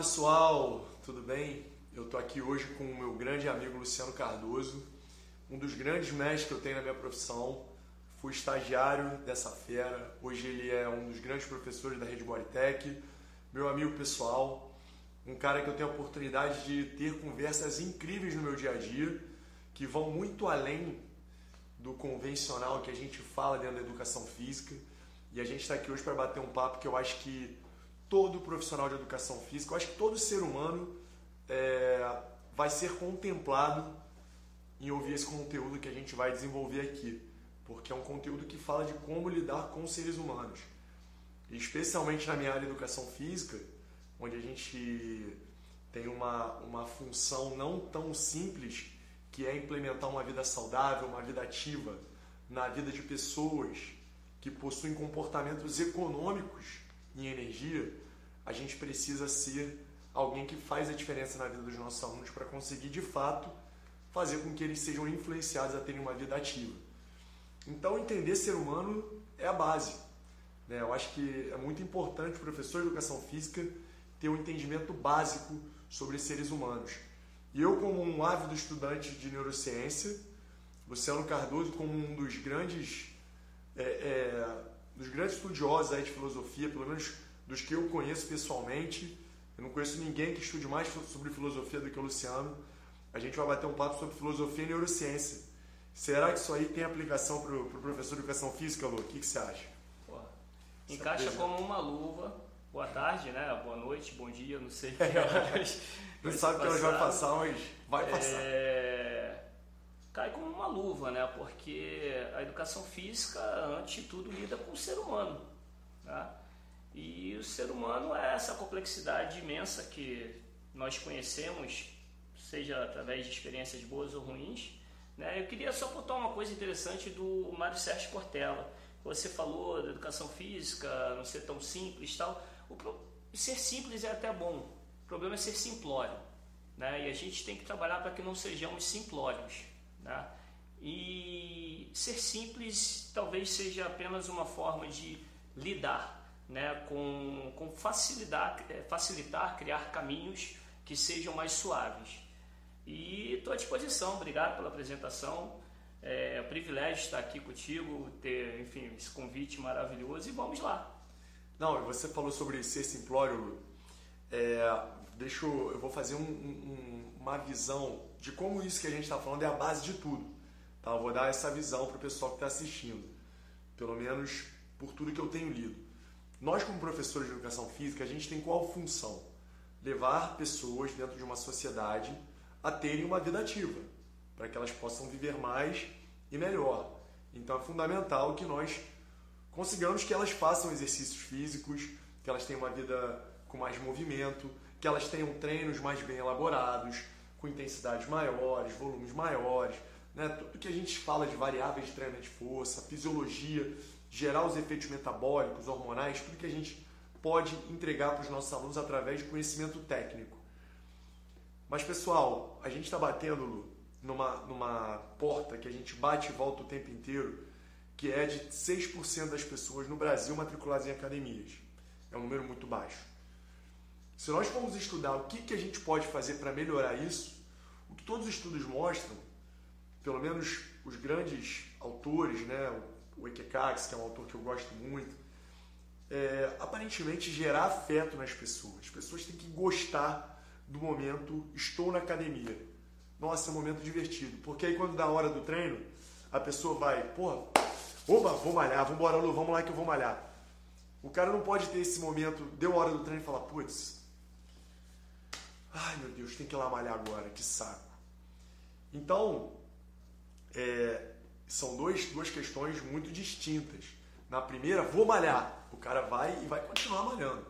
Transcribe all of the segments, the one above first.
pessoal, tudo bem? Eu estou aqui hoje com o meu grande amigo Luciano Cardoso, um dos grandes mestres que eu tenho na minha profissão. Fui estagiário dessa fera, hoje ele é um dos grandes professores da Rede Bodytech, meu amigo pessoal, um cara que eu tenho a oportunidade de ter conversas incríveis no meu dia a dia, que vão muito além do convencional que a gente fala dentro da educação física. E a gente está aqui hoje para bater um papo que eu acho que todo profissional de educação física, eu acho que todo ser humano é, vai ser contemplado em ouvir esse conteúdo que a gente vai desenvolver aqui, porque é um conteúdo que fala de como lidar com seres humanos. E especialmente na minha área de educação física, onde a gente tem uma, uma função não tão simples que é implementar uma vida saudável, uma vida ativa na vida de pessoas que possuem comportamentos econômicos em energia, a gente precisa ser alguém que faz a diferença na vida dos nossos alunos para conseguir de fato fazer com que eles sejam influenciados a terem uma vida ativa. Então, entender ser humano é a base. Né? Eu acho que é muito importante o professor de educação física ter um entendimento básico sobre seres humanos. E eu, como um ávido estudante de neurociência, Luciano Cardoso, como um dos grandes, é, é, dos grandes estudiosos aí de filosofia, pelo menos dos que eu conheço pessoalmente, eu não conheço ninguém que estude mais sobre filosofia do que o Luciano. A gente vai bater um papo sobre filosofia e neurociência. Será que isso aí tem aplicação para o pro professor de educação física, Lu? O que, que você acha? Porra. Encaixa como uma luva. Boa tarde, né? Boa noite, bom dia, não sei que horas. não sabe que horas vai passar, mas vai passar. É... Cai como uma luva, né? Porque a educação física, antes de tudo, lida com o ser humano. Tá? E o ser humano é essa complexidade imensa que nós conhecemos, seja através de experiências boas ou ruins. Né? Eu queria só contar uma coisa interessante do Mário Sérgio Cortella. Você falou da educação física, não ser tão simples tal. O pro... Ser simples é até bom, o problema é ser simplório. Né? E a gente tem que trabalhar para que não sejamos simplórios. Né? E ser simples talvez seja apenas uma forma de lidar né, com, com facilitar, é, facilitar, criar caminhos que sejam mais suaves. E estou à disposição, obrigado pela apresentação. É, é um privilégio estar aqui contigo, ter, enfim, esse convite maravilhoso e vamos lá. Não, você falou sobre ser simplório. É, deixa eu, eu vou fazer um, um, uma visão de como isso que a gente está falando é a base de tudo. Tá? Eu vou dar essa visão para o pessoal que está assistindo, pelo menos por tudo que eu tenho lido. Nós, como professores de educação física, a gente tem qual função? Levar pessoas dentro de uma sociedade a terem uma vida ativa, para que elas possam viver mais e melhor. Então é fundamental que nós consigamos que elas façam exercícios físicos, que elas tenham uma vida com mais movimento, que elas tenham treinos mais bem elaborados, com intensidades maiores, volumes maiores, né? tudo que a gente fala de variáveis de treinamento de força, fisiologia gerar os efeitos metabólicos, hormonais, tudo que a gente pode entregar para os nossos alunos através de conhecimento técnico. Mas pessoal, a gente está batendo numa, numa porta que a gente bate e volta o tempo inteiro, que é de 6% das pessoas no Brasil matriculadas em academias. É um número muito baixo. Se nós formos estudar o que, que a gente pode fazer para melhorar isso, o que todos os estudos mostram, pelo menos os grandes autores, né, o Ekekax, que é um autor que eu gosto muito, é, aparentemente gerar afeto nas pessoas. As pessoas têm que gostar do momento estou na academia. Nossa, é um momento divertido. Porque aí quando dá a hora do treino, a pessoa vai, porra, oba, vou malhar, vambora, Lu, vamos lá que eu vou malhar. O cara não pode ter esse momento, deu a hora do treino e falar, putz, ai meu Deus, tem que ir lá malhar agora, que saco. Então, é, são dois, duas questões muito distintas. Na primeira, vou malhar. O cara vai e vai continuar malhando.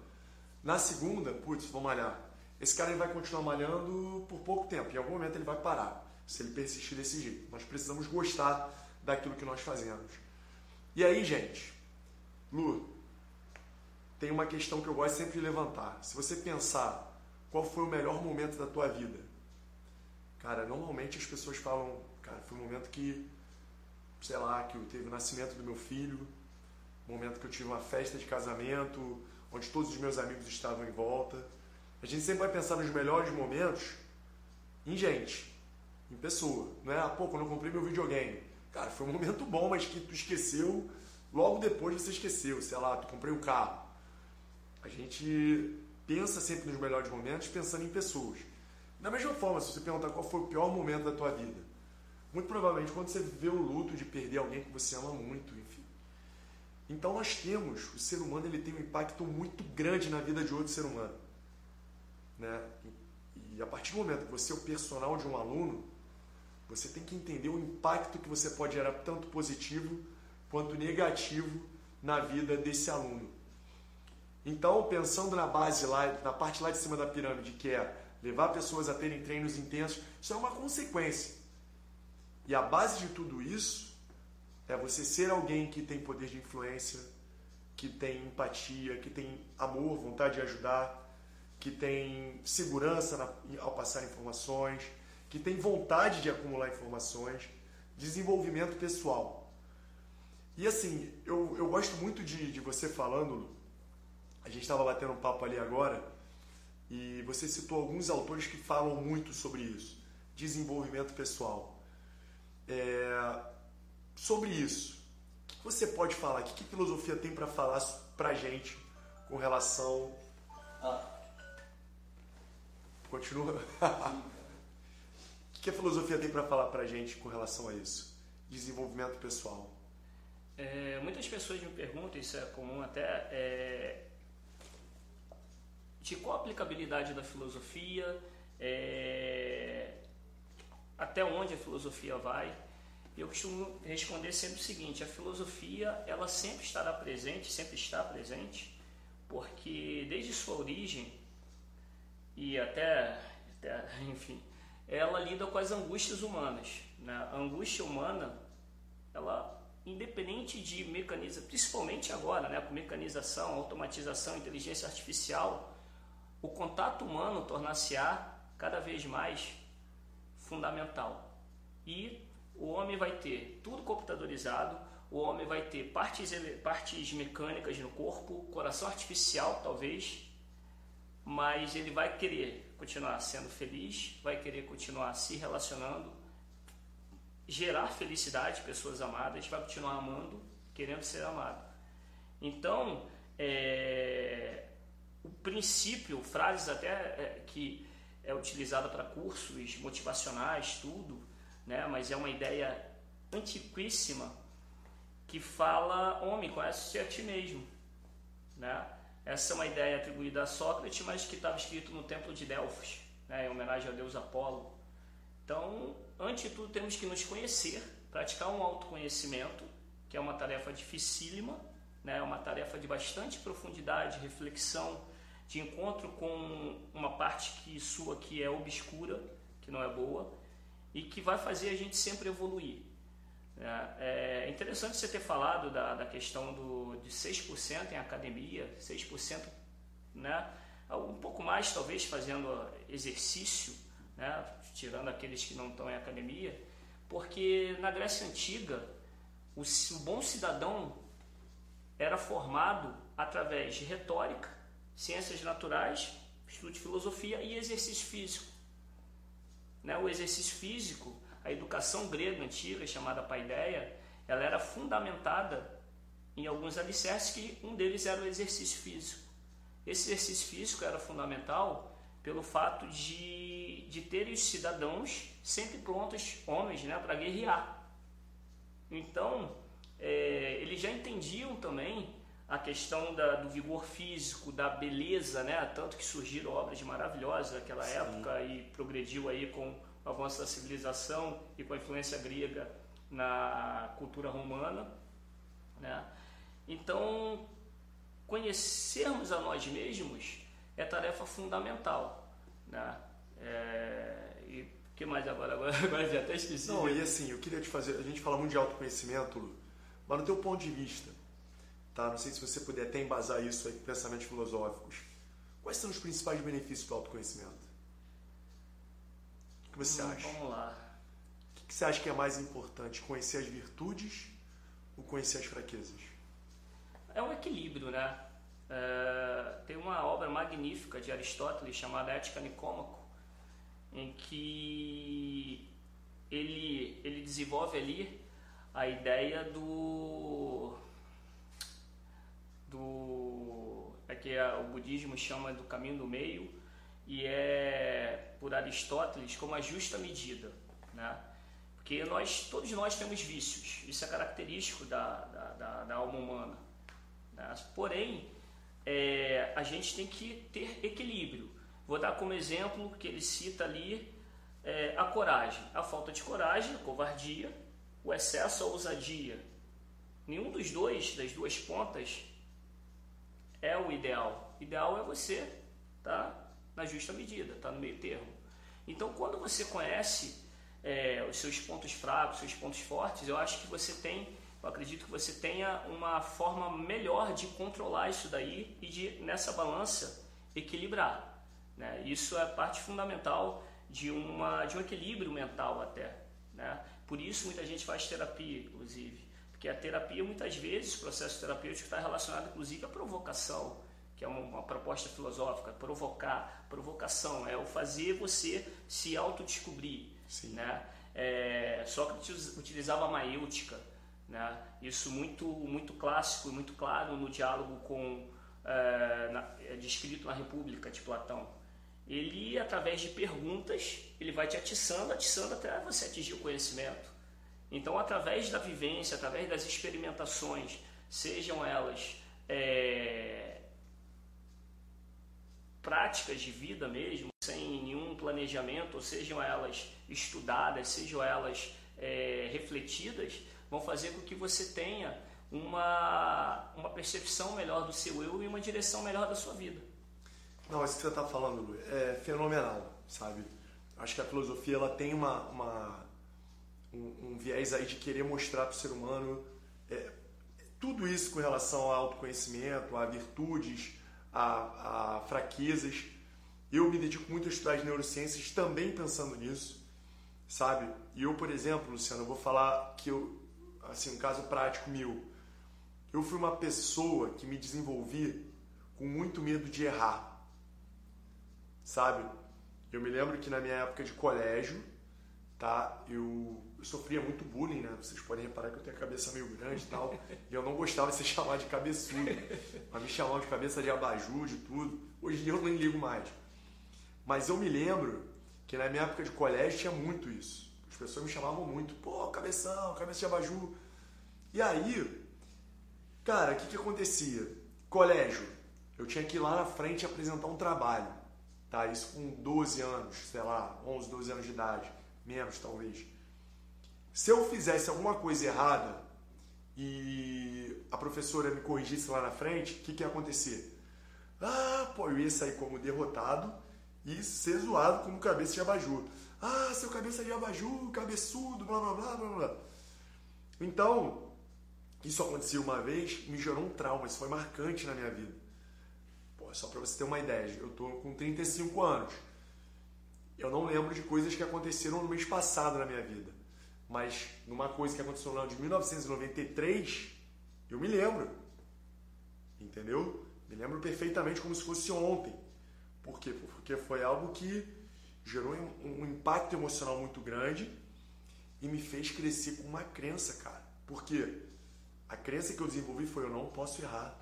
Na segunda, putz, vou malhar. Esse cara ele vai continuar malhando por pouco tempo. Em algum momento ele vai parar, se ele persistir desse jeito. Nós precisamos gostar daquilo que nós fazemos. E aí, gente, Lu, tem uma questão que eu gosto sempre de levantar. Se você pensar qual foi o melhor momento da tua vida, cara, normalmente as pessoas falam, cara, foi um momento que sei lá, que teve o nascimento do meu filho, momento que eu tive uma festa de casamento, onde todos os meus amigos estavam em volta. A gente sempre vai pensar nos melhores momentos em gente, em pessoa. Não é, ah, pô, quando eu comprei meu videogame. Cara, foi um momento bom, mas que tu esqueceu, logo depois você esqueceu. Sei lá, tu comprei um carro. A gente pensa sempre nos melhores momentos pensando em pessoas. Da mesma forma, se você perguntar qual foi o pior momento da tua vida, muito provavelmente quando você vê o luto de perder alguém que você ama muito, enfim. Então nós temos, o ser humano ele tem um impacto muito grande na vida de outro ser humano. Né? E a partir do momento que você é o personal de um aluno, você tem que entender o impacto que você pode gerar tanto positivo quanto negativo na vida desse aluno. Então, pensando na base lá, na parte lá de cima da pirâmide, que é levar pessoas a terem treinos intensos, isso é uma consequência. E a base de tudo isso é você ser alguém que tem poder de influência, que tem empatia, que tem amor, vontade de ajudar, que tem segurança na, ao passar informações, que tem vontade de acumular informações, desenvolvimento pessoal. E assim, eu, eu gosto muito de, de você falando, a gente estava batendo um papo ali agora, e você citou alguns autores que falam muito sobre isso, desenvolvimento pessoal. É, sobre isso, o que você pode falar? O que, que filosofia tem para falar para gente com relação a... Continua. o que a filosofia tem para falar para gente com relação a isso? Desenvolvimento pessoal. É, muitas pessoas me perguntam, isso é comum até, é, de qual a aplicabilidade da filosofia, é, até onde a filosofia vai. Eu costumo responder sempre o seguinte: a filosofia ela sempre estará presente, sempre está presente, porque desde sua origem e até, até enfim, ela lida com as angústias humanas. Né? A angústia humana, ela independente de mecanismo, principalmente agora, né, com mecanização, automatização, inteligência artificial, o contato humano tornar-se-á cada vez mais fundamental. E o homem vai ter tudo computadorizado, o homem vai ter partes, partes mecânicas no corpo, coração artificial talvez, mas ele vai querer continuar sendo feliz, vai querer continuar se relacionando, gerar felicidade, pessoas amadas, vai continuar amando, querendo ser amado. Então, é, o princípio, frases até é, que é utilizada para cursos motivacionais, tudo, né? mas é uma ideia antiquíssima que fala, homem, conhece-se a ti mesmo. Né? Essa é uma ideia atribuída a Sócrates, mas que estava escrito no templo de Delfos, né? em homenagem ao deus Apolo. Então, antes de tudo, temos que nos conhecer, praticar um autoconhecimento, que é uma tarefa dificílima, né? é uma tarefa de bastante profundidade, reflexão, de encontro com uma parte que sua que é obscura, que não é boa, e que vai fazer a gente sempre evoluir. É, é interessante você ter falado da, da questão do, de 6% em academia, 6%, né? um pouco mais talvez fazendo exercício, né? tirando aqueles que não estão em academia, porque na Grécia Antiga o, o bom cidadão era formado através de retórica, ciências naturais, estudo de filosofia e exercício físico. Né? O exercício físico, a educação grega antiga, chamada paideia, ela era fundamentada em alguns alicerces que um deles era o exercício físico. Esse exercício físico era fundamental pelo fato de, de terem os cidadãos sempre prontos, homens, né, para guerrear. Então, é, eles já entendiam também a questão da, do vigor físico, da beleza, né? Tanto que surgiram obras maravilhosas naquela Sim. época e progrediu aí com o avanço da civilização e com a influência grega na cultura romana, né? Então, conhecermos a nós mesmos é tarefa fundamental, né? É, e o que mais agora? Agora, agora já até esqueci. Não, e assim, eu queria te fazer, a gente fala muito de autoconhecimento, mas no teu ponto de vista, Tá? Não sei se você puder até embasar isso aí com pensamentos filosóficos. Quais são os principais benefícios do autoconhecimento? O que você hum, acha? Vamos lá. O que você acha que é mais importante? Conhecer as virtudes ou conhecer as fraquezas? É um equilíbrio, né? é, tem uma obra magnífica de Aristóteles chamada Ética Nicômaco, em que ele, ele desenvolve ali a ideia do do é que o budismo chama do caminho do meio e é por Aristóteles como a justa medida, né? Porque nós, todos nós temos vícios, isso é característico da, da, da, da alma humana. Né? Porém, é, a gente tem que ter equilíbrio. Vou dar como exemplo que ele cita ali é, a coragem, a falta de coragem, a covardia, o excesso, a ousadia. Nenhum dos dois, das duas pontas, é o ideal. Ideal é você tá na justa medida, tá no meio termo. Então, quando você conhece é, os seus pontos fracos, seus pontos fortes, eu acho que você tem, eu acredito que você tenha uma forma melhor de controlar isso daí e de nessa balança equilibrar. Né? Isso é parte fundamental de, uma, de um equilíbrio mental até. Né? Por isso muita gente faz terapia, inclusive. Porque a terapia, muitas vezes, o processo terapêutico está relacionado, inclusive, à provocação, que é uma, uma proposta filosófica. Provocar, provocação, é o fazer você se autodescobrir. Né? É, Sócrates utilizava a maêutica, né? isso muito, muito clássico e muito claro no diálogo com, é, na, é descrito na República de Platão. Ele, através de perguntas, ele vai te atiçando, atiçando até você atingir o conhecimento. Então, através da vivência, através das experimentações, sejam elas é, práticas de vida mesmo, sem nenhum planejamento, ou sejam elas estudadas, sejam elas é, refletidas, vão fazer com que você tenha uma, uma percepção melhor do seu eu e uma direção melhor da sua vida. Não, isso que você está falando, Lu, é fenomenal, sabe? Acho que a filosofia ela tem uma, uma um, um viés aí de querer mostrar para o ser humano é, tudo isso com relação ao autoconhecimento, a virtudes, a, a fraquezas. Eu me dedico muito a estudar as neurociências também pensando nisso, sabe? E eu, por exemplo, Luciano, eu vou falar que eu, assim, um caso prático meu. Eu fui uma pessoa que me desenvolvi com muito medo de errar, sabe? Eu me lembro que na minha época de colégio, tá? Eu eu sofria muito bullying, né? Vocês podem reparar que eu tenho a cabeça meio grande e tal. e eu não gostava de ser chamado de cabeçudo. Mas me chamavam de cabeça de abajur, de tudo. Hoje em dia eu nem ligo mais. Mas eu me lembro que na minha época de colégio tinha muito isso. As pessoas me chamavam muito, pô, cabeção, cabeça de abajur. E aí, cara, o que, que acontecia? Colégio, eu tinha que ir lá na frente apresentar um trabalho. Tá? Isso com 12 anos, sei lá, 11, 12 anos de idade. Menos, talvez. Se eu fizesse alguma coisa errada e a professora me corrigisse lá na frente, o que, que ia acontecer? Ah, pô, eu ia sair como derrotado e ser zoado como cabeça de abajur. Ah, seu cabeça de abajur, cabeçudo, blá blá blá blá blá. Então, isso aconteceu uma vez, me gerou um trauma, isso foi marcante na minha vida. Pô, só para você ter uma ideia, eu tô com 35 anos. Eu não lembro de coisas que aconteceram no mês passado na minha vida. Mas numa coisa que aconteceu no ano de 1993, eu me lembro. Entendeu? Me lembro perfeitamente como se fosse ontem. Por quê? Porque foi algo que gerou um impacto emocional muito grande e me fez crescer com uma crença, cara. Por quê? A crença que eu desenvolvi foi eu não posso errar.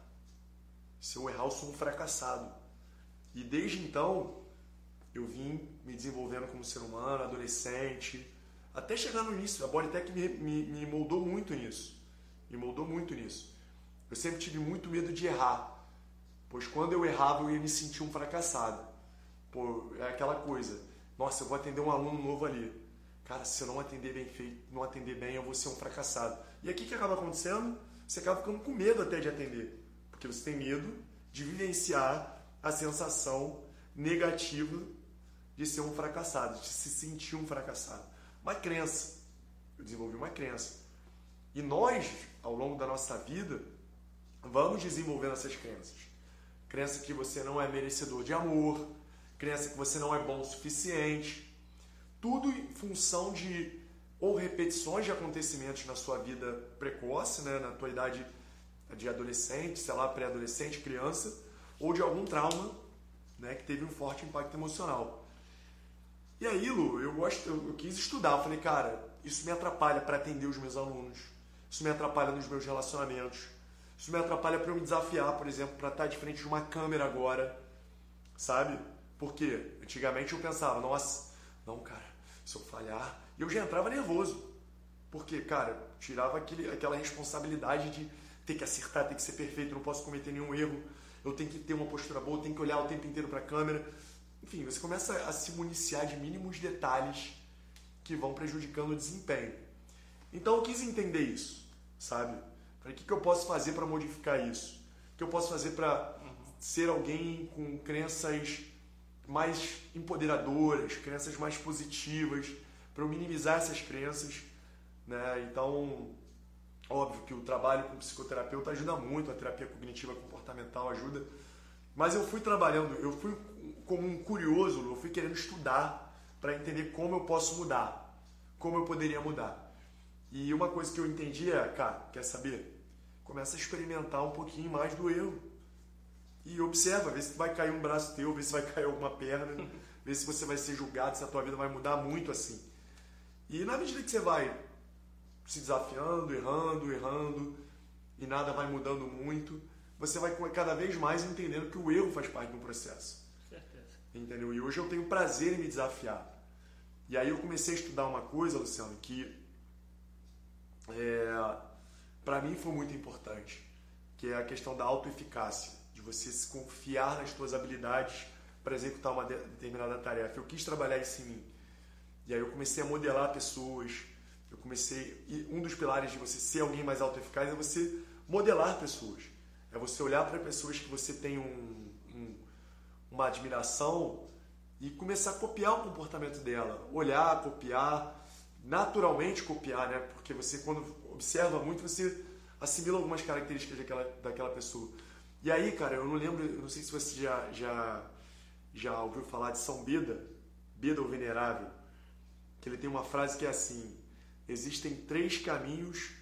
Se eu errar, eu sou um fracassado. E desde então, eu vim me desenvolvendo como ser humano, adolescente, até chegar no início, a Bodytech me, me, me moldou muito nisso. Me moldou muito nisso. Eu sempre tive muito medo de errar, pois quando eu errava eu ia me sentir um fracassado. Pô, é aquela coisa, nossa, eu vou atender um aluno novo ali. Cara, se eu não atender bem feito, não atender bem, eu vou ser um fracassado. E aqui que acaba acontecendo? Você acaba ficando com medo até de atender, porque você tem medo de vivenciar a sensação negativa de ser um fracassado, de se sentir um fracassado uma crença. Eu desenvolvi uma crença. E nós, ao longo da nossa vida, vamos desenvolvendo essas crenças. Crença que você não é merecedor de amor, crença que você não é bom o suficiente. Tudo em função de ou repetições de acontecimentos na sua vida precoce, né, na tua idade de adolescente, sei lá, pré-adolescente, criança, ou de algum trauma né, que teve um forte impacto emocional. E aí, Lu, eu, gosto, eu, quis estudar. Eu falei, cara, isso me atrapalha para atender os meus alunos, isso me atrapalha nos meus relacionamentos, isso me atrapalha para eu me desafiar, por exemplo, para estar de frente de uma câmera agora, sabe? Porque antigamente eu pensava, nossa, não, cara, se eu falhar, e eu já entrava nervoso. Porque, cara, tirava aquele, aquela responsabilidade de ter que acertar, ter que ser perfeito, não posso cometer nenhum erro, eu tenho que ter uma postura boa, eu tenho que olhar o tempo inteiro para a câmera. Enfim, você começa a se municiar de mínimos detalhes que vão prejudicando o desempenho. Então eu quis entender isso, sabe? o que, que eu posso fazer para modificar isso? O que eu posso fazer para ser alguém com crenças mais empoderadoras, crenças mais positivas, para eu minimizar essas crenças, né? Então, óbvio que o trabalho com psicoterapeuta ajuda muito, a terapia cognitiva comportamental ajuda, mas eu fui trabalhando, eu fui como um curioso, eu fui querendo estudar para entender como eu posso mudar, como eu poderia mudar. E uma coisa que eu entendi é, cara, quer saber? Começa a experimentar um pouquinho mais do erro. E observa, vê se vai cair um braço teu, vê se vai cair alguma perna, vê se você vai ser julgado, se a tua vida vai mudar muito assim. E na medida que você vai se desafiando, errando, errando, e nada vai mudando muito, você vai cada vez mais entendendo que o erro faz parte do processo. Entendeu? E hoje eu tenho prazer em me desafiar. E aí eu comecei a estudar uma coisa, Luciano, que é, para mim foi muito importante, que é a questão da autoeficácia, de você se confiar nas suas habilidades para executar uma determinada tarefa. Eu quis trabalhar isso em mim. E aí eu comecei a modelar pessoas, eu comecei. E um dos pilares de você ser alguém mais autoeficaz é você modelar pessoas. É você olhar para pessoas que você tem um, uma admiração e começar a copiar o comportamento dela. Olhar, copiar, naturalmente copiar, né? Porque você, quando observa muito, você assimila algumas características daquela, daquela pessoa. E aí, cara, eu não lembro, eu não sei se você já, já, já ouviu falar de São Beda, Beda o Venerável, que ele tem uma frase que é assim: existem três caminhos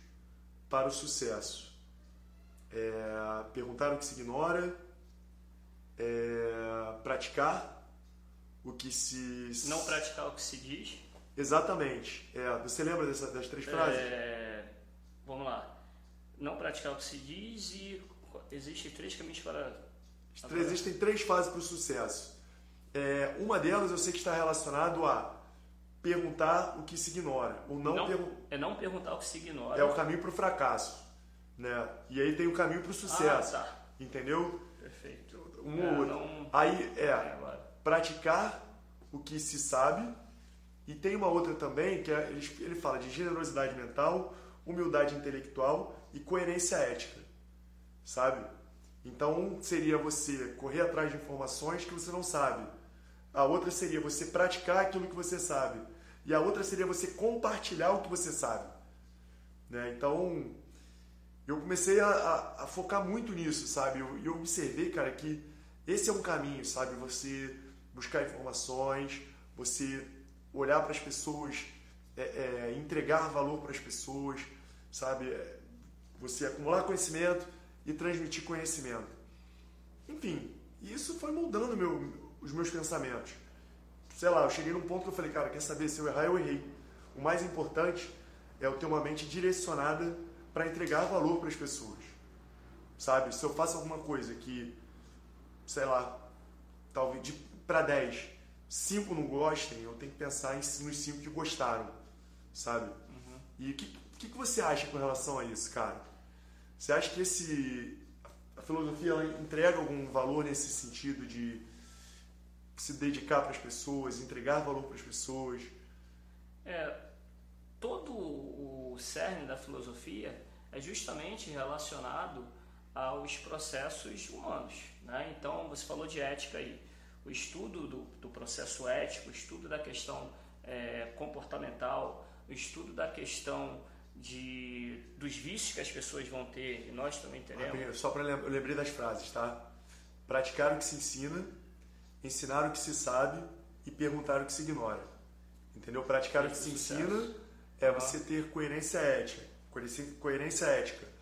para o sucesso. É, perguntar o que se ignora, é, praticar o que se. Não praticar o que se diz. Exatamente. É, você lembra dessa, das três frases? É, vamos lá. Não praticar o que se diz e existem três caminhos para. Existem três fases para o sucesso. É, uma delas eu sei que está relacionado a perguntar o que se ignora. Ou não, não pergu... É não perguntar o que se ignora. É o caminho para o fracasso. Né? E aí tem o caminho para o sucesso. Ah, tá. Entendeu? Um é, ou outro. Não... Aí é praticar o que se sabe. E tem uma outra também que é, ele, ele fala de generosidade mental, humildade intelectual e coerência ética. Sabe? Então seria você correr atrás de informações que você não sabe. A outra seria você praticar aquilo que você sabe. E a outra seria você compartilhar o que você sabe. Né? Então, eu comecei a, a, a, focar muito nisso, sabe? E eu, eu, observei, cara, que esse é um caminho, sabe? Você buscar informações, você olhar para as pessoas, é, é, entregar valor para as pessoas, sabe? É, você acumular conhecimento e transmitir conhecimento. Enfim, isso foi moldando meu, os meus pensamentos. Sei lá, eu cheguei num ponto que eu falei, cara, quer saber? Se eu errar, eu errei. O mais importante é eu ter uma mente direcionada para entregar valor para as pessoas. Sabe? Se eu faço alguma coisa que, sei lá, talvez para 10, 5 não gostem, eu tenho que pensar em, nos 5 que gostaram. Sabe? Uhum. E o que, que, que você acha com relação a isso, cara? Você acha que esse a filosofia ela entrega algum valor nesse sentido de se dedicar para as pessoas, entregar valor para as pessoas? É, todo o cerne da filosofia é justamente relacionado aos processos humanos. Né? Então, você falou de ética aí. O estudo do, do processo ético, o estudo da questão é, comportamental, o estudo da questão de, dos vícios que as pessoas vão ter, e nós também teremos. Só para eu lembrei das frases, tá? Praticar o que se ensina, ensinar o que se sabe e perguntar o que se ignora. Entendeu? Praticar o que se ensina é você ter coerência ética. Coerência ética.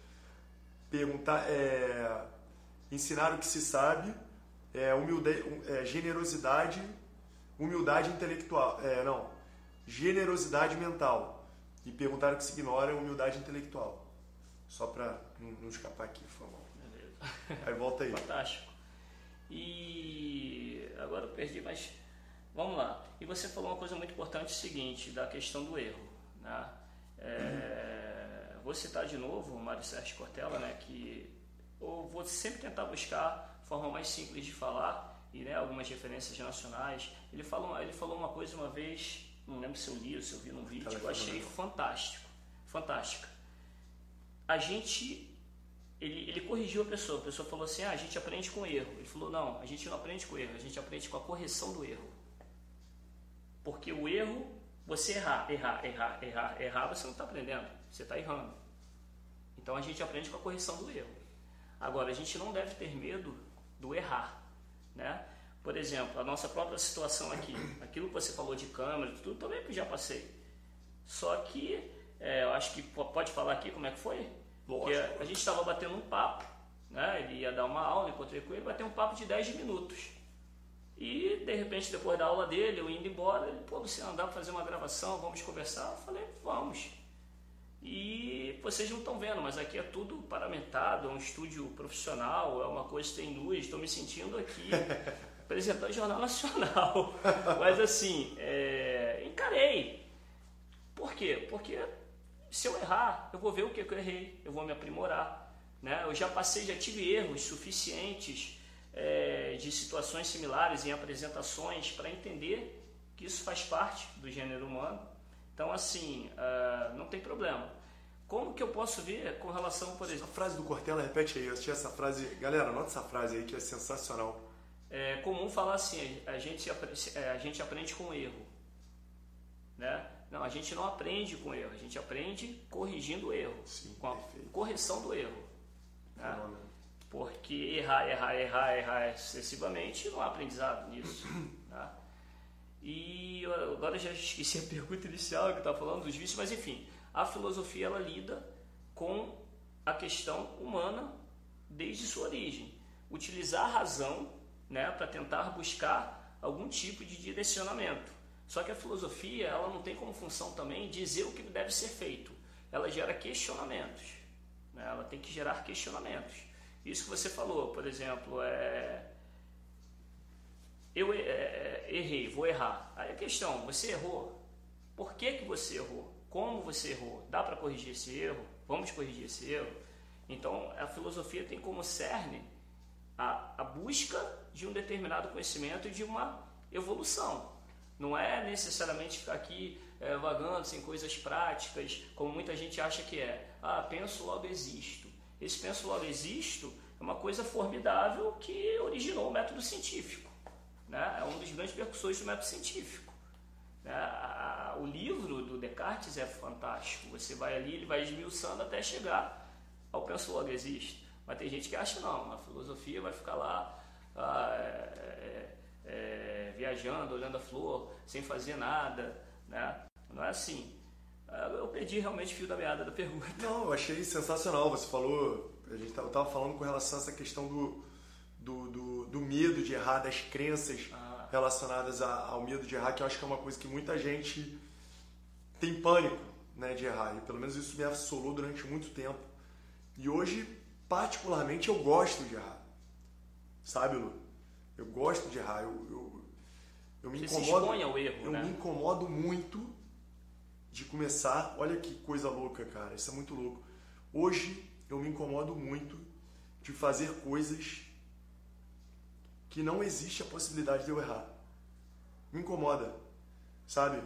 Perguntar, é, ensinar o que se sabe, é, humildade, é, generosidade, humildade intelectual, é, não, generosidade mental. E perguntar o que se ignora é humildade intelectual. Só para não, não, escapar aqui, por favor. Beleza. Aí volta aí. Fantástico. E agora eu perdi, mas vamos lá. E você falou uma coisa muito importante, o seguinte, da questão do erro. Né? É, vou citar de novo o Mário Sérgio Cortella, né, que eu vou sempre tentar buscar forma mais simples de falar e né, algumas referências nacionais. Ele falou, ele falou uma coisa uma vez, não lembro se eu li ou se eu vi num vídeo, eu achei fantástico, fantástica. A gente ele, ele corrigiu a pessoa. A pessoa falou assim: ah, a gente aprende com erro. Ele falou: não, a gente não aprende com erro, a gente aprende com a correção do erro. Porque o erro, você errar, errar, errar, errar, errar, você não está aprendendo, você está errando. Então a gente aprende com a correção do erro. Agora, a gente não deve ter medo do errar. Né? Por exemplo, a nossa própria situação aqui, aquilo que você falou de câmera, tudo também que já passei. Só que, é, eu acho que pode falar aqui como é que foi? Porque a gente estava batendo um papo, né? ele ia dar uma aula, encontrei com ele, bater um papo de 10 minutos. E de repente, depois da aula dele, eu indo embora, ele, pô, Luciano, dá para fazer uma gravação, vamos conversar? Eu falei, vamos. E vocês não estão vendo, mas aqui é tudo paramentado, é um estúdio profissional, é uma coisa que tem luz, estou me sentindo aqui apresentando Jornal Nacional. mas assim, é, encarei. Por quê? Porque se eu errar, eu vou ver o que eu errei, eu vou me aprimorar. Né? Eu já passei, já tive erros suficientes é, de situações similares em apresentações para entender que isso faz parte do gênero humano. Então, assim, uh, não tem problema. Como que eu posso ver com relação, por exemplo... A frase do Cortella, repete aí, eu assisti essa frase. Galera, anota essa frase aí que é sensacional. É comum falar assim, a gente, é, a gente aprende com erro. Né? Não, a gente não aprende com erro, a gente aprende corrigindo o erro, Sim, com a perfeito. correção do erro. Né? Porque errar, errar, errar, errar excessivamente não há aprendizado nisso. E agora já esqueci a pergunta inicial que estava falando dos vícios, mas enfim, a filosofia ela lida com a questão humana desde sua origem. Utilizar a razão né, para tentar buscar algum tipo de direcionamento. Só que a filosofia ela não tem como função também dizer o que deve ser feito. Ela gera questionamentos. Né? Ela tem que gerar questionamentos. Isso que você falou, por exemplo, é eu é, é, errei, vou errar. Aí a questão, você errou. Por que, que você errou? Como você errou? Dá para corrigir esse erro? Vamos corrigir esse erro? Então, a filosofia tem como cerne a, a busca de um determinado conhecimento e de uma evolução. Não é necessariamente ficar aqui é, vagando sem coisas práticas, como muita gente acha que é. Ah, penso, logo existo. Esse penso, logo existo é uma coisa formidável que originou o método científico. Né? É um dos grandes percussores do método científico. Né? O livro do Descartes é fantástico. Você vai ali, ele vai esmiuçando até chegar ao penso, logo existe. Mas tem gente que acha não, a filosofia vai ficar lá. Ah, é, é, é, viajando, olhando a flor, sem fazer nada, né? Não é assim. Ah, eu perdi realmente o fio da meada da pergunta. Não, eu achei sensacional. Você falou, a gente estava falando com relação a essa questão do, do, do, do medo de errar, das crenças ah. relacionadas a, ao medo de errar, que eu acho que é uma coisa que muita gente tem pânico né, de errar. E pelo menos isso me assolou durante muito tempo. E hoje, particularmente, eu gosto de errar. Sabe, Lu? Eu gosto de errar. Eu, eu, eu me Você incomodo. Se ao erro, eu né? me incomodo muito de começar. Olha que coisa louca, cara. Isso é muito louco. Hoje eu me incomodo muito de fazer coisas que não existe a possibilidade de eu errar. Me incomoda, sabe?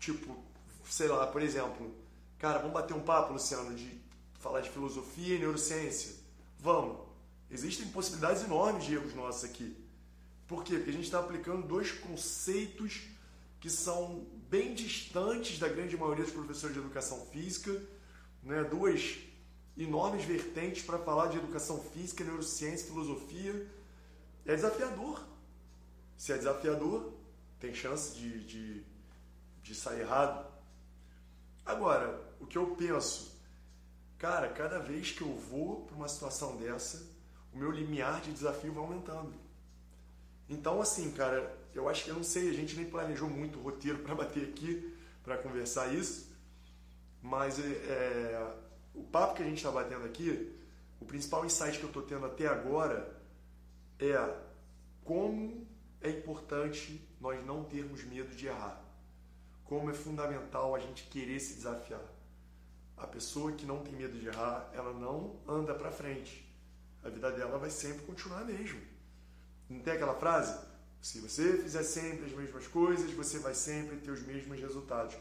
Tipo, sei lá, por exemplo, cara, vamos bater um papo, Luciano, de falar de filosofia e neurociência. Vamos. Existem possibilidades enormes de erros nossos aqui. Por quê? Porque a gente está aplicando dois conceitos que são bem distantes da grande maioria dos professores de educação física, né? duas enormes vertentes para falar de educação física, neurociência, filosofia. É desafiador. Se é desafiador, tem chance de, de, de sair errado. Agora, o que eu penso cara, cada vez que eu vou para uma situação dessa, o meu limiar de desafio vai aumentando. Então, assim, cara, eu acho que eu não sei, a gente nem planejou muito o roteiro para bater aqui, para conversar isso, mas é, é, o papo que a gente está batendo aqui, o principal insight que eu estou tendo até agora é como é importante nós não termos medo de errar. Como é fundamental a gente querer se desafiar. A pessoa que não tem medo de errar, ela não anda para frente. A vida dela vai sempre continuar mesmo. Não tem aquela frase? Se você fizer sempre as mesmas coisas, você vai sempre ter os mesmos resultados.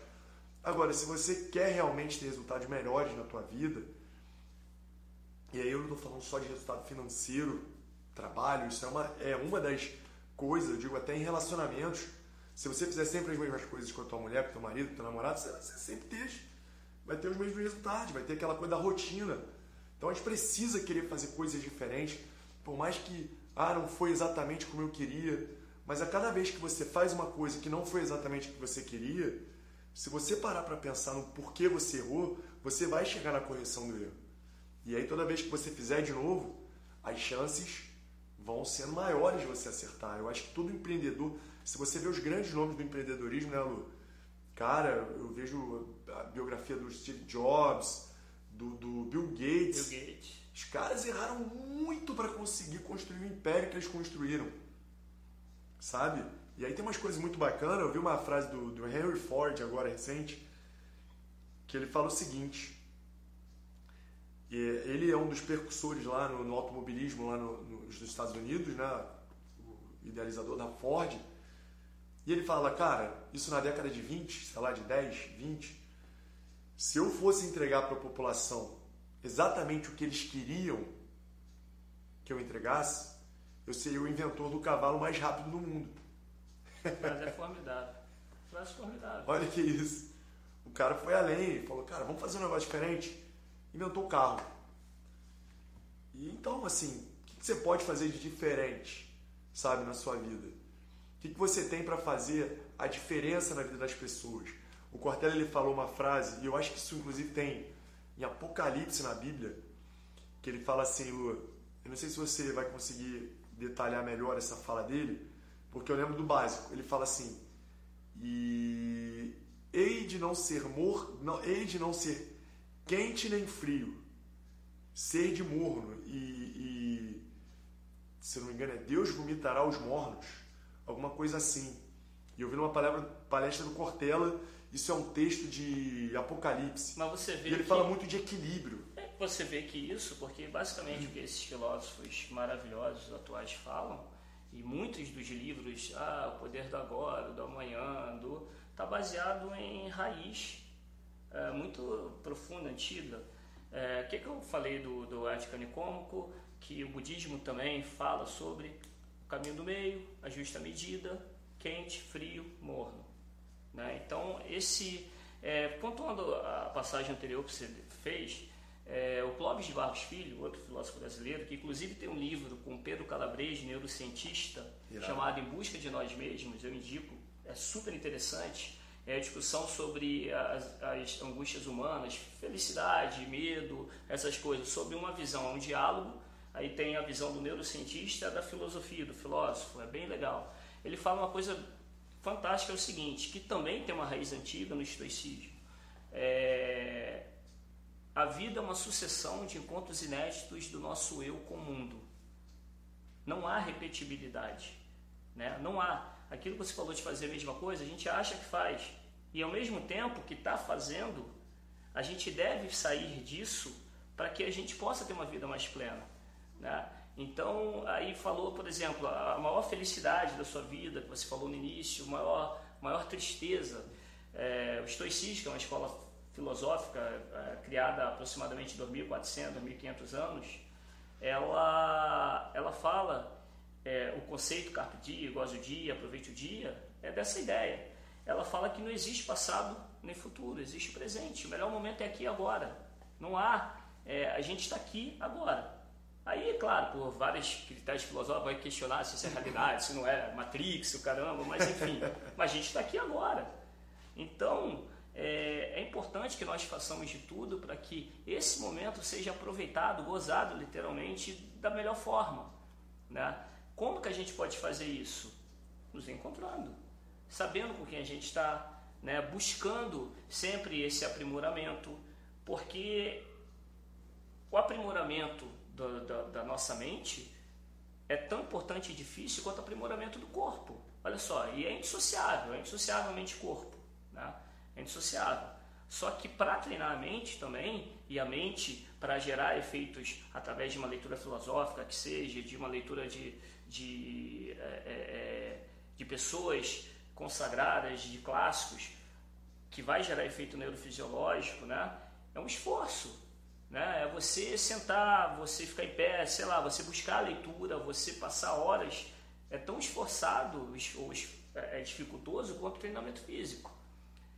Agora, se você quer realmente ter resultados melhores na tua vida, e aí eu não estou falando só de resultado financeiro, trabalho, isso é uma, é uma das coisas, eu digo até em relacionamentos. Se você fizer sempre as mesmas coisas com a tua mulher, com o teu marido, com o teu namorado, você, você sempre ter, vai ter os mesmos resultados, vai ter aquela coisa da rotina. Então a gente precisa querer fazer coisas diferentes, por mais que, ah, não foi exatamente como eu queria, mas a cada vez que você faz uma coisa que não foi exatamente o que você queria, se você parar para pensar no porquê você errou, você vai chegar na correção do erro. E aí toda vez que você fizer de novo, as chances vão sendo maiores de você acertar. Eu acho que todo empreendedor, se você vê os grandes nomes do empreendedorismo, né, Lu? Cara, eu vejo a biografia do Steve Jobs, do, do Bill Gates. Bill Gates. Os caras erraram muito para conseguir construir o império que eles construíram. Sabe? E aí tem umas coisas muito bacanas. Eu vi uma frase do, do Henry Ford, agora recente, que ele fala o seguinte. Ele é um dos percussores lá no, no automobilismo lá no, nos Estados Unidos, né? o idealizador da Ford. E ele fala, cara, isso na década de 20, sei lá, de 10, 20, se eu fosse entregar para a população exatamente o que eles queriam que eu entregasse, eu seria o inventor do cavalo mais rápido do mundo. Mas é formidável. Frase formidável. Olha que isso. O cara foi além, falou, cara, vamos fazer um negócio diferente. Inventou o carro. E então, assim, o que você pode fazer de diferente, sabe, na sua vida? O que você tem para fazer a diferença na vida das pessoas? O Cortella ele falou uma frase, e eu acho que isso inclusive tem em Apocalipse na Bíblia, que ele fala assim, Lu, eu não sei se você vai conseguir detalhar melhor essa fala dele, porque eu lembro do básico. Ele fala assim: "E hei de não ser mor, não, hei de não ser quente nem frio, ser de morno e, e se não me engano é Deus vomitará os mornos, alguma coisa assim. E eu vi numa palestra, palestra do Cortella, isso é um texto de Apocalipse. Mas você vê e ele que... fala muito de equilíbrio. Você vê que isso, porque basicamente o que esses filósofos maravilhosos atuais falam, e muitos dos livros, ah, o poder do agora, do amanhã, do está baseado em raiz é, muito profunda, antiga. O é, que, que eu falei do, do Ética Nicômaco? Que o budismo também fala sobre o caminho do meio, a justa medida, quente, frio, morno. Né? Então, esse, é, pontuando a passagem anterior que você fez, é, o Clóvis de Barros Filho, outro filósofo brasileiro, que inclusive tem um livro com Pedro Calabrese, neurocientista, Irado. chamado Em Busca de Nós Mesmos, eu indico, é super interessante. É discussão sobre as, as angústias humanas, felicidade, medo, essas coisas, sobre uma visão, um diálogo. Aí tem a visão do neurocientista, da filosofia, do filósofo, é bem legal. Ele fala uma coisa fantástica, é o seguinte, que também tem uma raiz antiga no estoicismo. É, a vida é uma sucessão de encontros inéditos do nosso eu com o mundo. Não há repetibilidade. Né? Não há. Aquilo que você falou de fazer a mesma coisa, a gente acha que faz. E ao mesmo tempo que está fazendo, a gente deve sair disso para que a gente possa ter uma vida mais plena. Né? Então, aí falou, por exemplo, a maior felicidade da sua vida, que você falou no início, maior, maior tristeza. É, o estoicismo, que é uma escola filosófica é, criada há aproximadamente 2.400, 2.500 anos, ela, ela fala é, o conceito carpe diem, goze o dia, aproveite o dia, é dessa ideia. Ela fala que não existe passado nem futuro, existe presente. O melhor momento é aqui e agora. Não há, é, a gente está aqui agora. Aí, é claro, por vários critérios filosóficos, vai questionar se isso é realidade, se não é Matrix, o caramba, mas enfim. mas a gente está aqui agora. Então, é, é importante que nós façamos de tudo para que esse momento seja aproveitado, gozado literalmente da melhor forma. Né? Como que a gente pode fazer isso? Nos encontrando, sabendo com quem a gente está, né? buscando sempre esse aprimoramento, porque o aprimoramento da, da, da nossa mente é tão importante e difícil quanto o aprimoramento do corpo. Olha só, e é indissociável, é indissociável mente-corpo. Né? É indissociável. Só que para treinar a mente também, e a mente para gerar efeitos através de uma leitura filosófica, que seja, de uma leitura de, de, é, é, é de pessoas consagradas, de clássicos, que vai gerar efeito neurofisiológico, né? é um esforço. Né? É você sentar, você ficar em pé, sei lá, você buscar a leitura, você passar horas. É tão esforçado ou é, é dificultoso quanto o treinamento físico.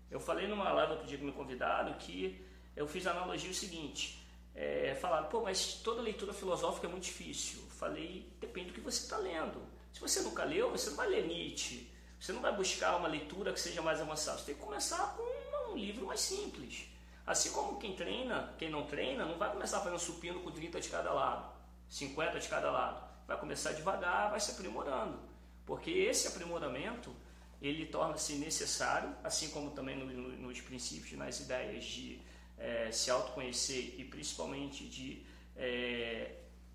Eu falei numa live outro dia com meu convidado que eu fiz a analogia o seguinte: é, falaram, pô, mas toda leitura filosófica é muito difícil. Falei, depende do que você está lendo. Se você nunca leu, você não vai ler Nietzsche. Você não vai buscar uma leitura que seja mais avançada. Você tem que começar com um livro mais simples. Assim como quem treina, quem não treina, não vai começar fazendo supino com 30 de cada lado, 50 de cada lado. Vai começar devagar, vai se aprimorando. Porque esse aprimoramento, ele torna-se necessário, assim como também no, no, nos princípios, nas ideias de é, se autoconhecer e principalmente de é,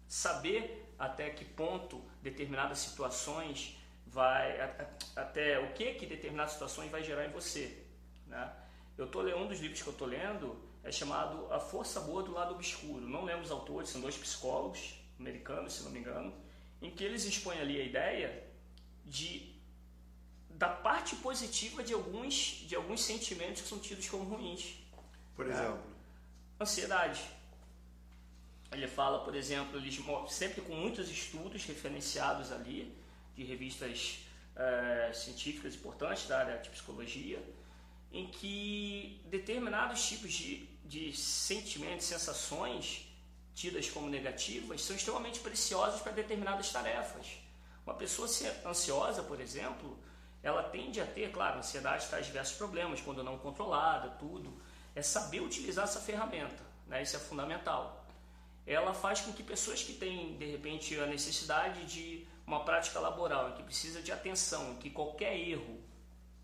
saber até que ponto determinadas situações vai até o que que determinadas situações vai gerar em você, né? Eu tô lendo um dos livros que eu estou lendo é chamado A Força Boa do Lado Obscuro. Não lembro os autores, são dois psicólogos americanos, se não me engano, em que eles expõem ali a ideia de da parte positiva de alguns de alguns sentimentos que são tidos como ruins. Por é. exemplo, é, ansiedade. Ele fala, por exemplo, eles sempre com muitos estudos referenciados ali de revistas é, científicas importantes da área de psicologia em que determinados tipos de, de sentimentos, sensações tidas como negativas são extremamente preciosas para determinadas tarefas. Uma pessoa ansiosa, por exemplo, ela tende a ter, claro, ansiedade traz diversos problemas, quando não controlada, tudo. É saber utilizar essa ferramenta, né? isso é fundamental. Ela faz com que pessoas que têm, de repente, a necessidade de uma prática laboral, que precisa de atenção, que qualquer erro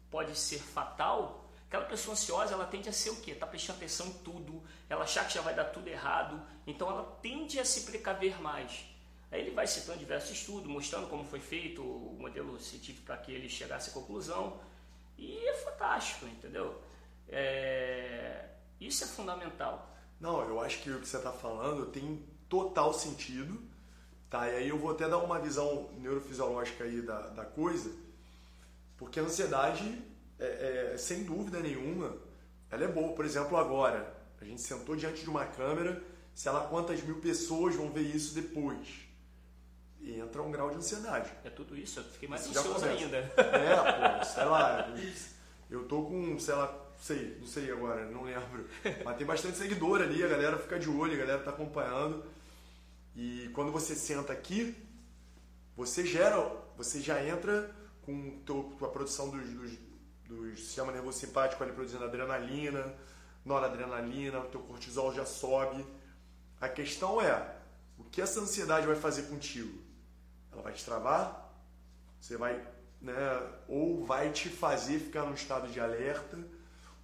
pode ser fatal, Aquela pessoa ansiosa, ela tende a ser o quê? Tá prestando atenção em tudo, ela achar que já vai dar tudo errado, então ela tende a se precaver mais. Aí ele vai citando diversos estudos, mostrando como foi feito o modelo científico para que ele chegasse à conclusão, e é fantástico, entendeu? É... Isso é fundamental. Não, eu acho que o que você está falando tem total sentido, tá? E aí eu vou até dar uma visão neurofisiológica aí da, da coisa, porque a ansiedade é, é, sem dúvida nenhuma, ela é boa. Por exemplo, agora, a gente sentou diante de uma câmera, sei lá quantas mil pessoas vão ver isso depois. E entra um grau de ansiedade. É tudo isso, eu fiquei mais ansioso ainda. É, pô, sei lá, eu tô com, sei lá, sei, não sei agora, não lembro. Mas tem bastante seguidor ali, a galera fica de olho, a galera tá acompanhando. E quando você senta aqui, você gera, você já entra com a produção dos, dos, do sistema nervoso simpático ali produzindo adrenalina, noradrenalina, o teu cortisol já sobe. A questão é, o que essa ansiedade vai fazer contigo? Ela vai te travar? Você vai, né, ou vai te fazer ficar num estado de alerta?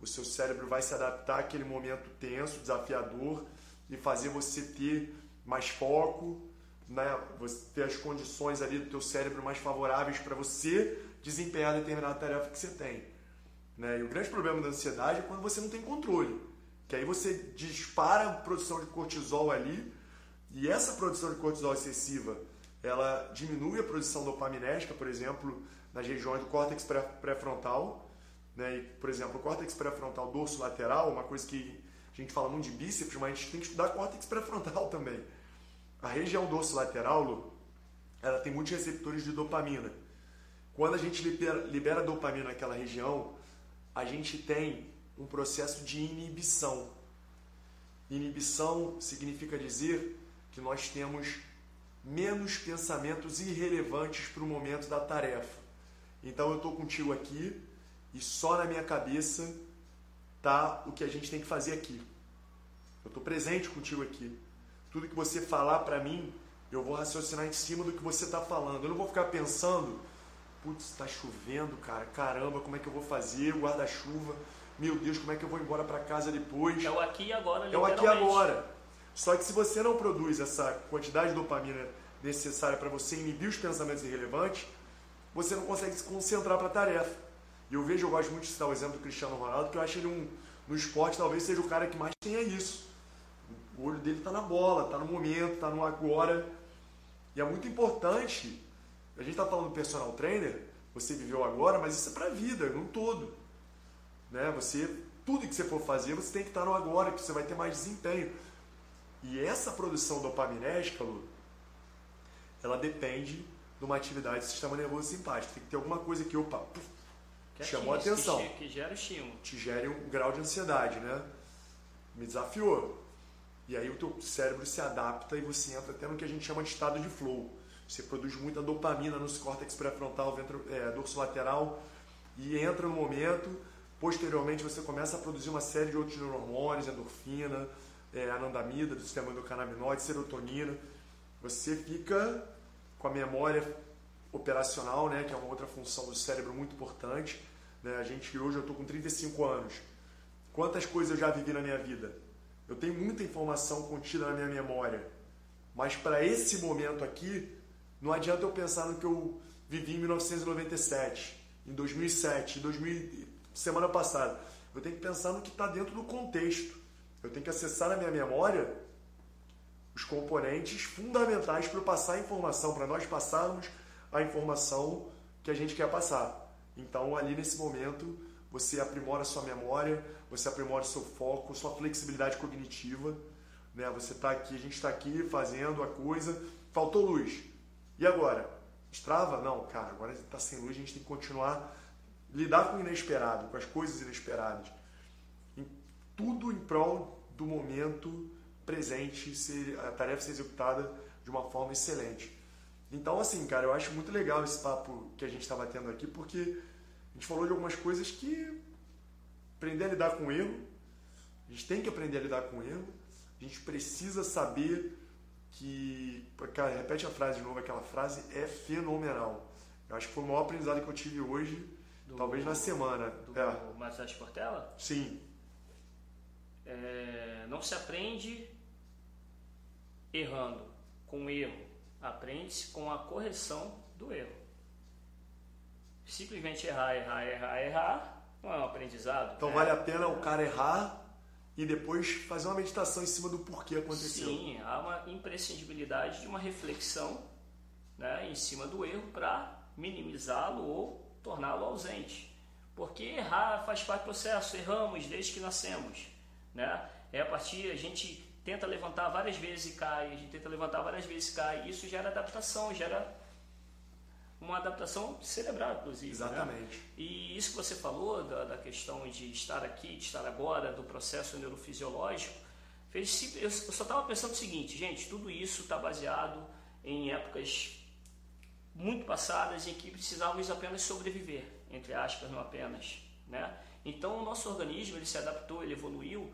O seu cérebro vai se adaptar àquele momento tenso, desafiador e fazer você ter mais foco, né? Você ter as condições ali do teu cérebro mais favoráveis para você desempenhar determinada tarefa que você tem. Né? E o grande problema da ansiedade é quando você não tem controle. Que aí você dispara a produção de cortisol ali, e essa produção de cortisol excessiva, ela diminui a produção dopaminérgica, por exemplo, nas regiões do córtex pré-frontal. Né? E, por exemplo, o córtex pré-frontal dorso lateral, uma coisa que a gente fala muito de bíceps, mas a gente tem que estudar córtex pré-frontal também. A região dorso lateral, Lu, ela tem muitos receptores de dopamina. Quando a gente libera, libera dopamina naquela região, a gente tem um processo de inibição. Inibição significa dizer que nós temos menos pensamentos irrelevantes para o momento da tarefa. Então eu estou contigo aqui e só na minha cabeça tá o que a gente tem que fazer aqui. Eu estou presente contigo aqui. Tudo que você falar para mim, eu vou raciocinar em cima do que você está falando. Eu não vou ficar pensando, putz, está chovendo, cara, caramba, como é que eu vou fazer? Guarda-chuva, meu Deus, como é que eu vou embora para casa depois? É o aqui e agora, É o aqui e agora. Só que se você não produz essa quantidade de dopamina necessária para você inibir os pensamentos irrelevantes, você não consegue se concentrar para a tarefa. E eu vejo, eu gosto muito de citar o exemplo do Cristiano Ronaldo, que eu acho ele um, no esporte talvez seja o cara que mais tenha isso. O olho dele está na bola, está no momento, está no agora. E é muito importante, a gente está falando do personal trainer, você viveu agora, mas isso é para a vida, no todo. Né? Você, tudo que você for fazer, você tem que estar no agora, que você vai ter mais desempenho. E essa produção dopaminérgica, Lu, ela depende de uma atividade do sistema nervoso simpático. Tem que ter alguma coisa que, opa, puf, Que chamou a atenção. Que, gera estímulo. te gere um grau de ansiedade, né? Me desafiou. E aí o teu cérebro se adapta e você entra até no que a gente chama de estado de flow. Você produz muita dopamina no córtex pré-frontal, é, dorso lateral e entra no momento. Posteriormente você começa a produzir uma série de outros neurohormônios, endorfina, é, anandamida do sistema endocannabinoide, serotonina. Você fica com a memória operacional, né, que é uma outra função do cérebro muito importante. Né? A gente hoje eu estou com 35 anos. Quantas coisas eu já vivi na minha vida? Eu tenho muita informação contida na minha memória, mas para esse momento aqui, não adianta eu pensar no que eu vivi em 1997, em 2007, em 2000, semana passada. Eu tenho que pensar no que está dentro do contexto. Eu tenho que acessar na minha memória os componentes fundamentais para eu passar a informação, para nós passarmos a informação que a gente quer passar. Então, ali nesse momento, você aprimora sua memória, você aprimora seu foco, sua flexibilidade cognitiva. Né? Você está aqui, a gente está aqui fazendo a coisa, faltou luz. E agora? Estrava? Não, cara, agora está sem luz, a gente tem que continuar lidar com o inesperado, com as coisas inesperadas. Tudo em prol do momento presente, ser, a tarefa ser executada de uma forma excelente. Então, assim, cara, eu acho muito legal esse papo que a gente está batendo aqui, porque a gente falou de algumas coisas que aprender a lidar com o erro, a gente tem que aprender a lidar com o erro, a gente precisa saber que. Cara, repete a frase de novo, aquela frase é fenomenal. Eu acho que foi o maior aprendizado que eu tive hoje, Do- talvez na semana. Do É, Matheus Portela. sim, É, não se aprende errando, com erro. Aprende-se com a correção do erro. Simplesmente errar, errar, errar, errar não é um aprendizado. então né? vale a pena o cara errar e depois fazer uma meditação em cima do porquê aconteceu. Sim, há uma imprescindibilidade de uma reflexão né, em cima do erro para minimizá-lo ou torná-lo ausente. Porque errar faz parte do processo, erramos desde que nascemos. Né? É a partir, a gente tenta levantar várias vezes e cai, a gente tenta levantar várias vezes e cai, isso gera adaptação, gera uma adaptação cerebral, inclusive. né? Exatamente. E isso que você falou da, da questão de estar aqui, de estar agora, do processo neurofisiológico, fez, eu só estava pensando o seguinte, gente, tudo isso está baseado em épocas muito passadas em que precisávamos apenas sobreviver, entre aspas, não apenas, né? Então o nosso organismo ele se adaptou, ele evoluiu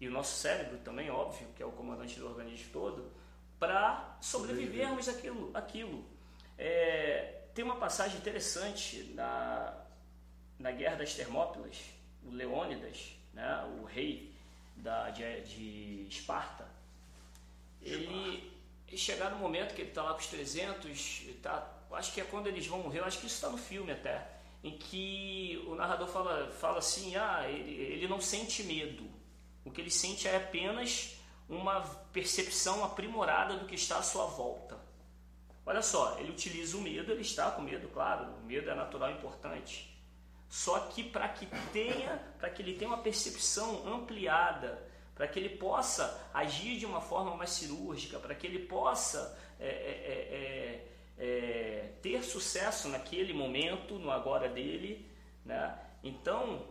e o nosso cérebro também, óbvio, que é o comandante do organismo todo, para sobrevivermos aquilo, aquilo. É, tem uma passagem interessante na, na Guerra das Termópilas, o Leônidas, né, o rei da, de, de Esparta, ele chegar no momento que ele está lá com os 300, tá, acho que é quando eles vão morrer, acho que isso está no filme até, em que o narrador fala, fala assim, ah, ele, ele não sente medo, o que ele sente é apenas uma percepção aprimorada do que está à sua volta. Olha só, ele utiliza o medo, ele está com medo, claro, o medo é natural e importante. Só que para que tenha, para que ele tenha uma percepção ampliada, para que ele possa agir de uma forma mais cirúrgica, para que ele possa é, é, é, é, ter sucesso naquele momento, no agora dele, né? Então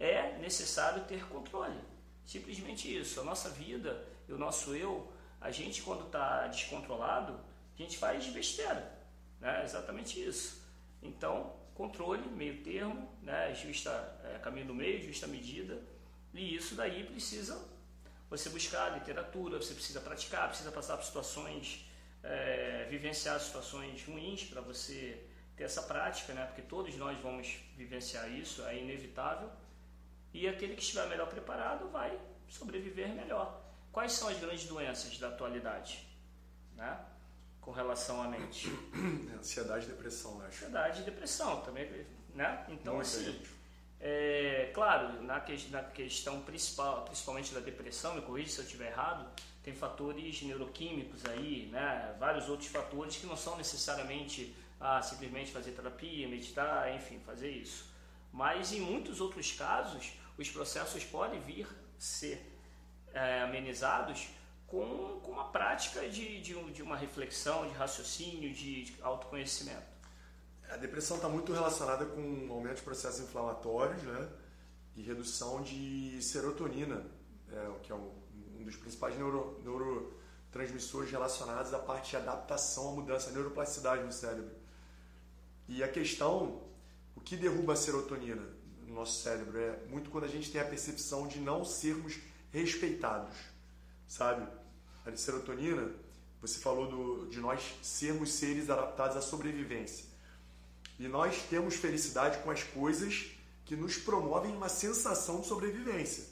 é necessário ter controle. Simplesmente isso. A nossa vida e o nosso eu, a gente quando está descontrolado, a gente faz besteira, né? Exatamente isso. Então, controle, meio termo, né? Justa, é, caminho do meio, justa medida, E isso daí precisa você buscar literatura, você precisa praticar, precisa passar por situações, é, vivenciar situações ruins para você ter essa prática, né? porque todos nós vamos vivenciar isso, é inevitável. E aquele que estiver melhor preparado vai sobreviver melhor. Quais são as grandes doenças da atualidade? Né? Com relação à mente? Ansiedade e depressão, né? Ansiedade e depressão também, né? Então, assim, é, claro, na, que, na questão principal, principalmente da depressão, me corrija se eu estiver errado, tem fatores neuroquímicos aí, né? Vários outros fatores que não são necessariamente ah, simplesmente fazer terapia, meditar, enfim, fazer isso. Mas em muitos outros casos, os processos podem vir ser é, amenizados com, com uma prática de, de, de, uma reflexão, de raciocínio, de, de autoconhecimento. A depressão está muito relacionada com aumento de processos inflamatórios né? e redução de serotonina, é, que é um, um dos principais neuro, neurotransmissores relacionados à parte de adaptação à mudança, à neuroplasticidade no cérebro. E a questão, o que derruba a serotonina no nosso cérebro é muito quando a gente tem a percepção de não sermos respeitados, sabe? A serotonina, você falou do, de nós sermos seres adaptados à sobrevivência. E nós temos felicidade com as coisas que nos promovem uma sensação de sobrevivência,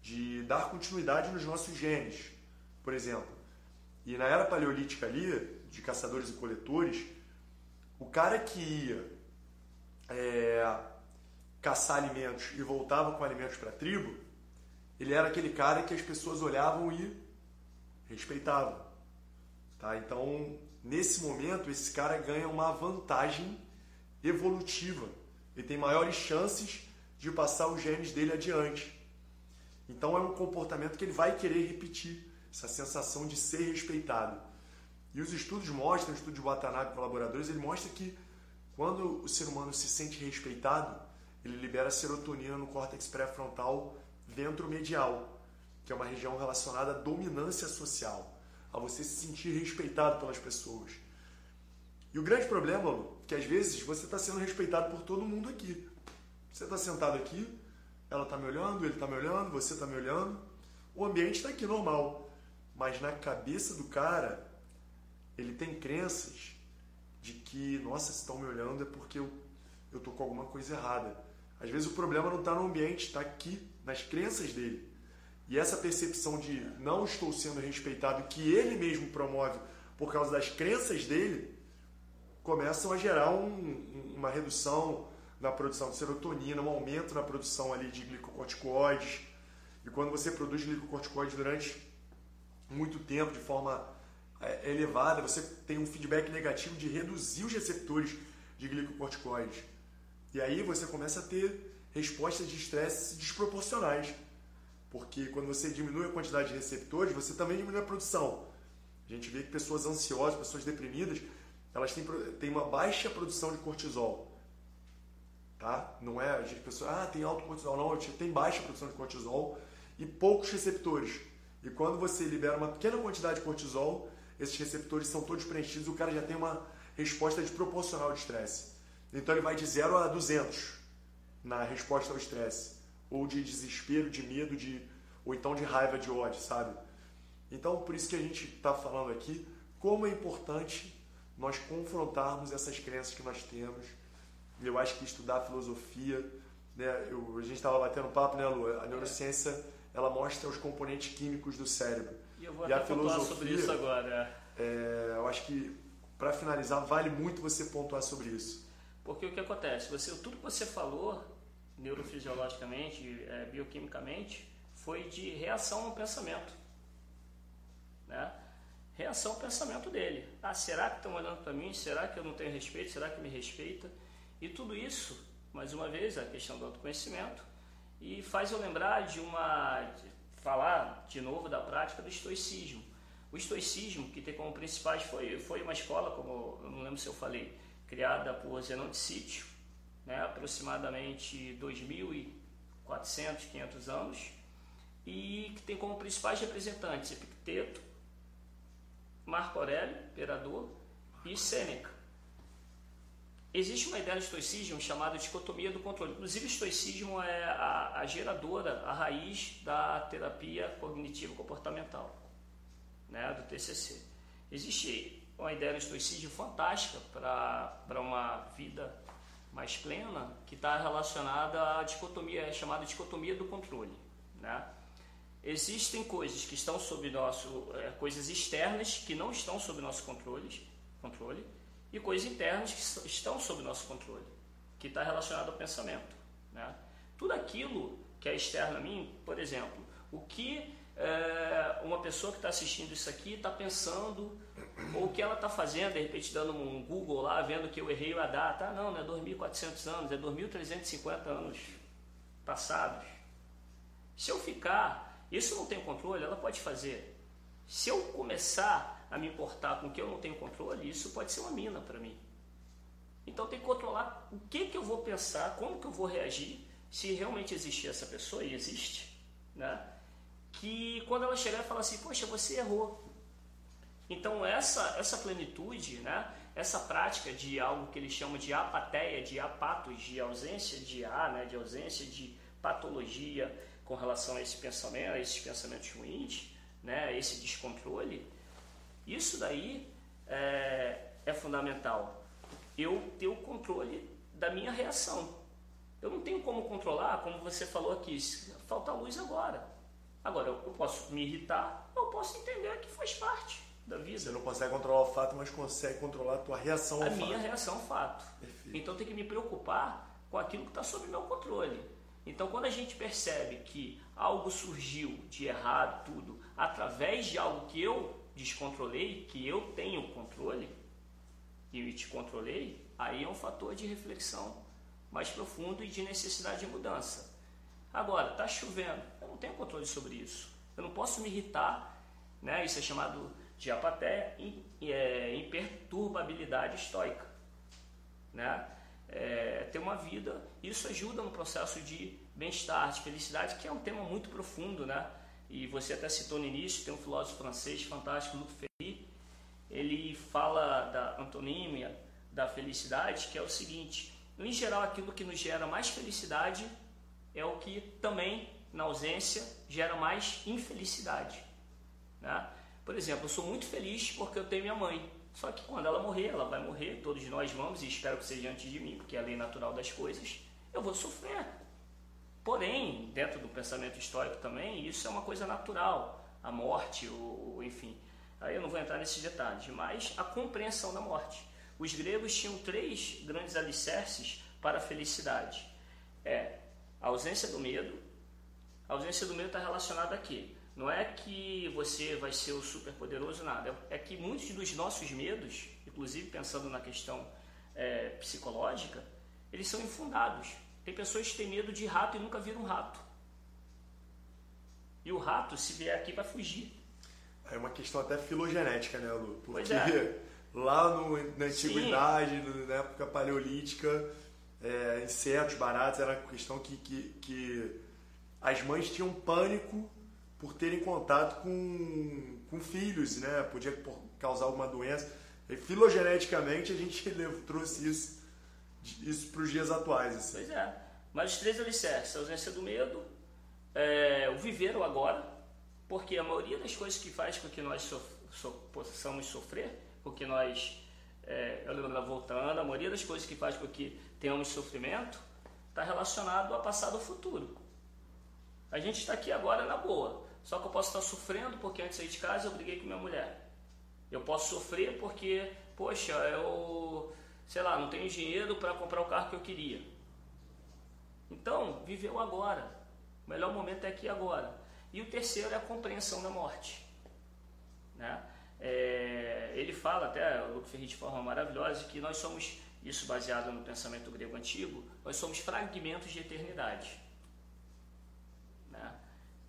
de dar continuidade nos nossos genes, por exemplo. E na era paleolítica ali, de caçadores e coletores, o cara que ia é, caçar alimentos e voltava com alimentos para a tribo, ele era aquele cara que as pessoas olhavam e respeitavam. Tá? Então, nesse momento, esse cara ganha uma vantagem evolutiva. Ele tem maiores chances de passar os genes dele adiante. Então, é um comportamento que ele vai querer repetir, essa sensação de ser respeitado. E os estudos mostram, o estudo de Watanabe com colaboradores, ele mostra que quando o ser humano se sente respeitado, ele libera serotonina no córtex pré-frontal ventromedial, que é uma região relacionada à dominância social, a você se sentir respeitado pelas pessoas. E o grande problema, Lu, é que às vezes você está sendo respeitado por todo mundo aqui. Você está sentado aqui, ela está me olhando, ele está me olhando, você está me olhando. O ambiente está aqui normal. Mas na cabeça do cara, ele tem crenças de que, nossa, se estão me olhando é porque eu estou com alguma coisa errada. Às vezes o problema não está no ambiente, está aqui, nas crenças dele. E essa percepção de não estou sendo respeitado, que ele mesmo promove por causa das crenças dele, começam a gerar um, uma redução na produção de serotonina, um aumento na produção ali de glicocorticoides. E quando você produz glicocorticoides durante muito tempo, de forma é, elevada, você tem um feedback negativo de reduzir os receptores de glicocorticoides. E aí você começa a ter respostas de estresse desproporcionais. Porque quando você diminui a quantidade de receptores, você também diminui a produção. A gente vê que pessoas ansiosas, pessoas deprimidas, elas têm, têm uma baixa produção de cortisol. Tá? Não é a gente pessoa, ah, tem alto cortisol. Não, tem baixa produção de cortisol e poucos receptores. E quando você libera uma pequena quantidade de cortisol, esses receptores são todos preenchidos e o cara já tem uma resposta desproporcional de estresse. Então ele vai de 0 a 200 na resposta ao estresse, ou de desespero, de medo, de ou então de raiva, de ódio, sabe? Então, por isso que a gente está falando aqui como é importante nós confrontarmos essas crenças que nós temos. Eu acho que estudar filosofia, né? Eu, a gente estava batendo papo, né, Lu? A neurociência ela mostra os componentes químicos do cérebro. E eu vou e até a filosofia, sobre isso agora. É, eu acho que para finalizar vale muito você pontuar sobre isso. Porque o que acontece? Você, tudo que você falou, neurofisiologicamente, é, bioquimicamente, foi de reação ao pensamento. Né? Reação ao pensamento dele. Ah, será que estão olhando para mim? Será que eu não tenho respeito? Será que me respeita? E tudo isso, mais uma vez, a questão do autoconhecimento, e faz eu lembrar de uma. De falar de novo da prática do estoicismo. O estoicismo, que tem como principais, foi, foi uma escola, como eu não lembro se eu falei, criada por Zenão de Sítio, né, aproximadamente 2.400, 500 anos, e que tem como principais representantes Epicteto, Marco Aurélio, imperador, e Sêneca. existe uma ideia do estoicismo chamada dicotomia do controle. Inclusive, o estoicismo é a, a geradora, a raiz da terapia cognitivo comportamental, né, do TCC. Existe uma ideia do estoicismo fantástica para uma vida mais plena, que está relacionada à dicotomia, é chamada dicotomia do controle. Né? Existem coisas que estão sob nosso, é, coisas externas que não estão sob nosso controle, controle e coisas internas que estão sob nosso controle, que está relacionado ao pensamento. Né? Tudo aquilo que é externo a mim, por exemplo, o que é, uma pessoa que está assistindo isso aqui está pensando, ou o que ela está fazendo, de repente dando um Google lá, vendo que eu errei a data, ah, não, não é 2.400 anos, é 2.350 anos passados. Se eu ficar, isso não tem controle, ela pode fazer. Se eu começar a me importar com o que eu não tenho controle, isso pode ser uma mina para mim. Então tem que controlar o que, que eu vou pensar, como que eu vou reagir, se realmente existir essa pessoa, e existe, né? Que quando ela chegar e falar assim, poxa, você errou. Então essa, essa plenitude, né? essa prática de algo que eles chamam de apateia, de apatos, de ausência de a, né? de ausência de patologia com relação a esse pensamento, a esses pensamentos ruins, né? esse descontrole, isso daí é, é fundamental. Eu ter o controle da minha reação. Eu não tenho como controlar, como você falou aqui, falta luz agora. Agora, eu posso me irritar, eu posso entender que faz parte da vida. Você não consegue controlar o fato, mas consegue controlar a tua reação ao a fato. A minha reação ao fato. Perfeito. Então, tem que me preocupar com aquilo que está sob meu controle. Então, quando a gente percebe que algo surgiu de errado, tudo, através de algo que eu descontrolei, que eu tenho controle e te controlei, aí é um fator de reflexão mais profundo e de necessidade de mudança. Agora, está chovendo, eu não tenho controle sobre isso. Eu não posso me irritar, né? isso é chamado de apaté, em, é, imperturbabilidade estoica. Né? É, ter uma vida, isso ajuda no processo de bem-estar, de felicidade, que é um tema muito profundo, né? e você até citou no início, tem um filósofo francês fantástico, Luc Ferry, ele fala da antonímia da felicidade, que é o seguinte, em geral aquilo que nos gera mais felicidade é o que também, na ausência, gera mais infelicidade. Né? Por exemplo, eu sou muito feliz porque eu tenho minha mãe, só que quando ela morrer, ela vai morrer, todos nós vamos, e espero que seja antes de mim, porque é a lei natural das coisas, eu vou sofrer, Porém, dentro do pensamento histórico também, isso é uma coisa natural, a morte, ou, enfim. Aí eu não vou entrar nesses detalhes, mas a compreensão da morte. Os gregos tinham três grandes alicerces para a felicidade. É a ausência do medo. A ausência do medo está relacionada a quê? Não é que você vai ser o super poderoso, nada. É que muitos dos nossos medos, inclusive pensando na questão é, psicológica, eles são infundados. Tem pessoas que têm medo de rato e nunca viram um rato. E o rato, se vier aqui, vai fugir. É uma questão até filogenética, né, Lu? Porque pois é. lá no, na antiguidade, Sim. na época paleolítica, é, insetos, baratos, era questão que, que, que as mães tinham pânico por terem contato com, com filhos, né? Podia causar alguma doença. E filogeneticamente a gente trouxe isso isso para os dias atuais. Assim. Pois é. Mas os três alicerces, a ausência do medo, é, o viver o agora, porque a maioria das coisas que faz com que nós so, so, possamos sofrer, com que nós, é, voltando, a maioria das coisas que faz com que tenhamos sofrimento, está relacionado a passado ou futuro. A gente está aqui agora na boa, só que eu posso estar sofrendo porque antes de sair de casa eu briguei com minha mulher. Eu posso sofrer porque, poxa, eu sei lá, não tenho dinheiro para comprar o carro que eu queria. Então, viveu agora. O melhor momento é aqui agora. E o terceiro é a compreensão da morte. Né? É, ele fala até, o Luke Ferri de forma maravilhosa, que nós somos, isso baseado no pensamento grego antigo, nós somos fragmentos de eternidade. Né?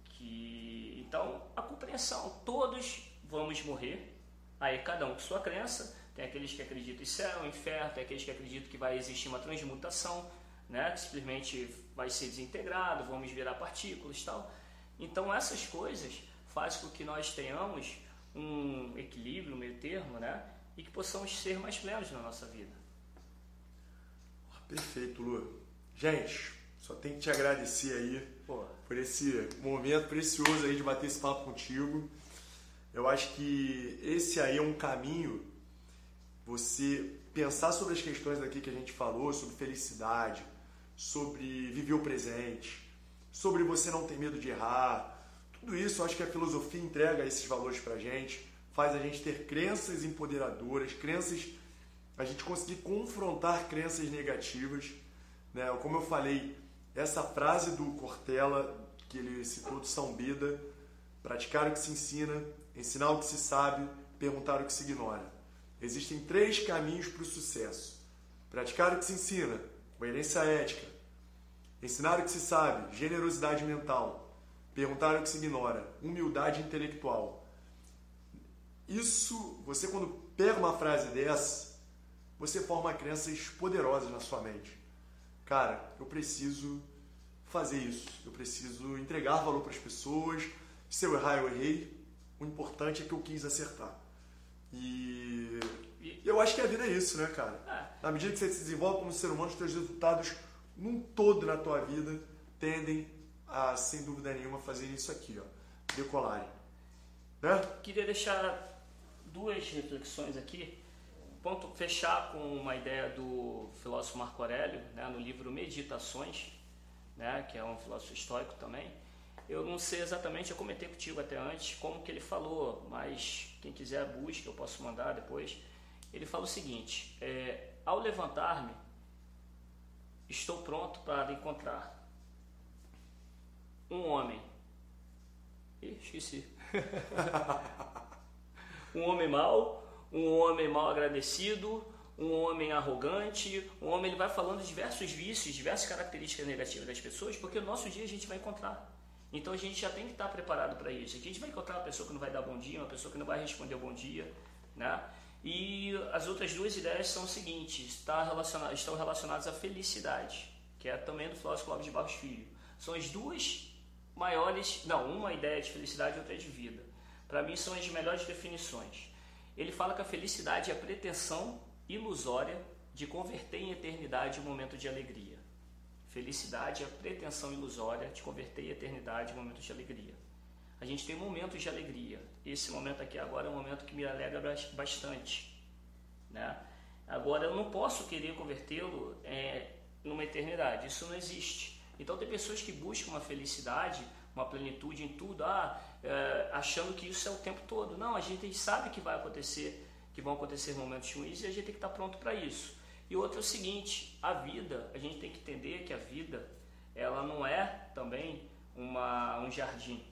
Que, então, a compreensão, todos vamos morrer, aí cada um com sua crença, tem aqueles que acreditam em céu, inferno, tem aqueles que acreditam que vai existir uma transmutação, né? que simplesmente vai ser desintegrado, vamos virar partículas tal. Então essas coisas fazem com que nós tenhamos um equilíbrio, um meio termo, né? e que possamos ser mais plenos na nossa vida. Perfeito, Lu. Gente, só tenho que te agradecer aí Pô. por esse momento precioso aí de bater esse papo contigo. Eu acho que esse aí é um caminho, você pensar sobre as questões aqui que a gente falou, sobre felicidade, sobre viver o presente, sobre você não ter medo de errar. Tudo isso acho que a filosofia entrega esses valores pra gente, faz a gente ter crenças empoderadoras, crenças a gente conseguir confrontar crenças negativas, né? Como eu falei, essa frase do Cortella que ele citou de São Beda, praticar o que se ensina, ensinar o que se sabe, perguntar o que se ignora. Existem três caminhos para o sucesso: praticar o que se ensina, coerência ética, ensinar o que se sabe, generosidade mental, perguntar o que se ignora, humildade intelectual. Isso, você quando pega uma frase dessa, você forma crenças poderosas na sua mente. Cara, eu preciso fazer isso, eu preciso entregar valor para as pessoas. Se eu errar, eu errei. O importante é que eu quis acertar. E eu acho que a vida é isso, né, cara? É. Na medida que você se desenvolve como ser humano, os seus resultados num todo na tua vida tendem a, sem dúvida nenhuma, fazer isso aqui, ó, decolarem. Né? Queria deixar duas reflexões aqui. Ponto fechar com uma ideia do filósofo Marco Aurélio, né, no livro Meditações, né, que é um filósofo histórico também. Eu não sei exatamente, eu comentei contigo até antes como que ele falou, mas quem quiser busque, eu posso mandar depois. Ele fala o seguinte: é, ao levantar-me, estou pronto para encontrar um homem. Ih, esqueci. um homem mau, um homem mal agradecido, um homem arrogante, um homem ele vai falando diversos vícios, diversas características negativas das pessoas, porque no nosso dia a gente vai encontrar. Então a gente já tem que estar preparado para isso. Aqui a gente vai encontrar uma pessoa que não vai dar bom dia, uma pessoa que não vai responder o bom dia, né? E as outras duas ideias são as seguintes, relacionado, estão relacionadas à felicidade, que é também do filósofo Clóvis de Barros Filho. São as duas maiores, não, uma ideia de felicidade e outra de vida. Para mim são as melhores definições. Ele fala que a felicidade é a pretensão ilusória de converter em eternidade um momento de alegria. Felicidade é a pretensão ilusória de converter em eternidade momentos de alegria. A gente tem momentos de alegria. Esse momento aqui agora é um momento que me alegra bastante. Né? Agora, eu não posso querer convertê-lo é, numa eternidade. Isso não existe. Então, tem pessoas que buscam uma felicidade, uma plenitude em tudo, ah, é, achando que isso é o tempo todo. Não, a gente sabe que vai acontecer, que vão acontecer momentos ruins e a gente tem que estar pronto para isso. E outro é o seguinte, a vida, a gente tem que entender que a vida, ela não é também uma, um jardim,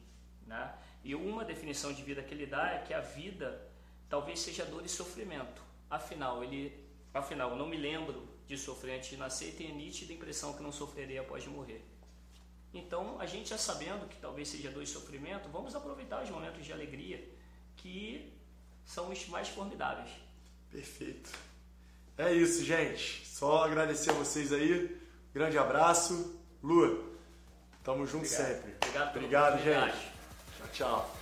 né? E uma definição de vida que ele dá é que a vida talvez seja dor e sofrimento. Afinal, ele, afinal, eu não me lembro de sofrer nascer e a nítida impressão que não sofrerei após morrer. Então, a gente já sabendo que talvez seja dor e sofrimento, vamos aproveitar os momentos de alegria que são os mais formidáveis. Perfeito. É isso, gente. Só agradecer a vocês aí. Grande abraço. Lua, tamo junto Obrigado. sempre. Obrigado, Obrigado gente. Tchau, tchau.